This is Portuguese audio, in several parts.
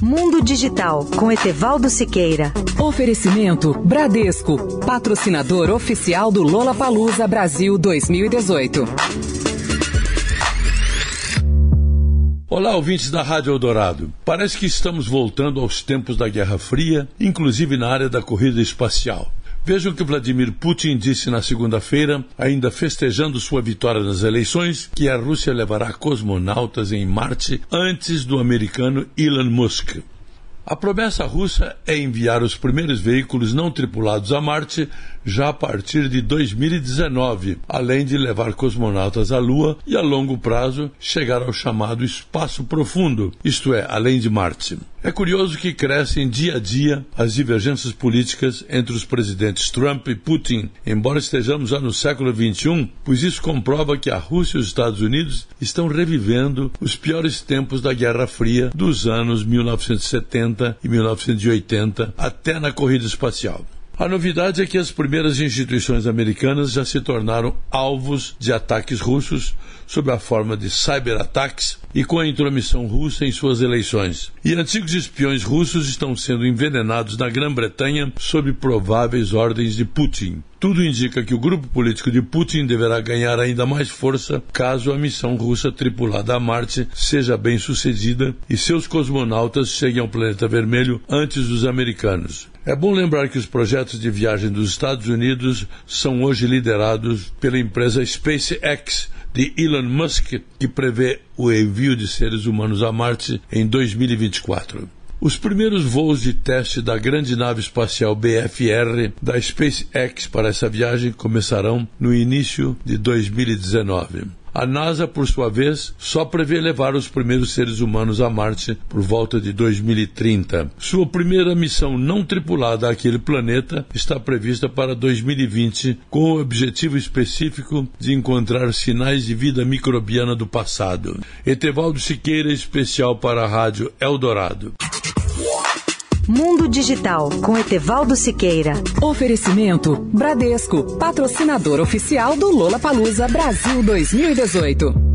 Mundo Digital com Etevaldo Siqueira. Oferecimento Bradesco, patrocinador oficial do Lola Palusa Brasil 2018. Olá, ouvintes da Rádio Eldorado. Parece que estamos voltando aos tempos da Guerra Fria, inclusive na área da corrida espacial. Vejam o que Vladimir Putin disse na segunda-feira, ainda festejando sua vitória nas eleições, que a Rússia levará cosmonautas em Marte antes do americano Elon Musk. A promessa russa é enviar os primeiros veículos não tripulados a Marte já a partir de 2019, além de levar cosmonautas à Lua e, a longo prazo, chegar ao chamado espaço profundo, isto é, além de Marte. É curioso que crescem dia a dia as divergências políticas entre os presidentes Trump e Putin, embora estejamos já no século XXI, pois isso comprova que a Rússia e os Estados Unidos estão revivendo os piores tempos da Guerra Fria dos anos 1970 e 1980, até na corrida espacial. A novidade é que as primeiras instituições americanas já se tornaram alvos de ataques russos sob a forma de cyberataques e com a intromissão russa em suas eleições. E antigos espiões russos estão sendo envenenados na Grã-Bretanha sob prováveis ordens de Putin. Tudo indica que o grupo político de Putin deverá ganhar ainda mais força caso a missão russa tripulada a Marte seja bem sucedida e seus cosmonautas cheguem ao planeta vermelho antes dos americanos. É bom lembrar que os projetos de viagem dos Estados Unidos são hoje liderados pela empresa SpaceX de Elon Musk, que prevê o envio de seres humanos a Marte em 2024. Os primeiros voos de teste da grande nave espacial BFR da SpaceX para essa viagem começarão no início de 2019. A NASA, por sua vez, só prevê levar os primeiros seres humanos a Marte por volta de 2030. Sua primeira missão não tripulada àquele planeta está prevista para 2020, com o objetivo específico de encontrar sinais de vida microbiana do passado. Etevaldo Siqueira, especial para a Rádio Eldorado. Mundo Digital com Etevaldo Siqueira. Oferecimento Bradesco, patrocinador oficial do Lola Palusa Brasil 2018.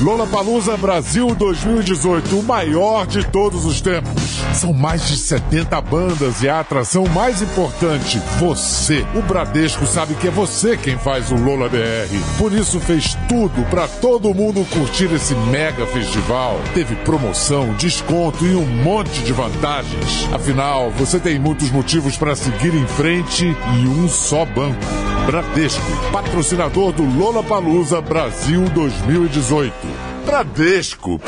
Lola Palusa Brasil 2018, o maior de todos os tempos. São mais de 70 bandas e a atração mais importante, você. O Bradesco sabe que é você quem faz o Lola BR. Por isso fez tudo para todo mundo curtir esse mega festival. Teve promoção, desconto e um monte de vantagens. Afinal, você tem muitos motivos para seguir em frente e um só banco. Bradesco, patrocinador do Lola Palusa Brasil 2018. Bradesco.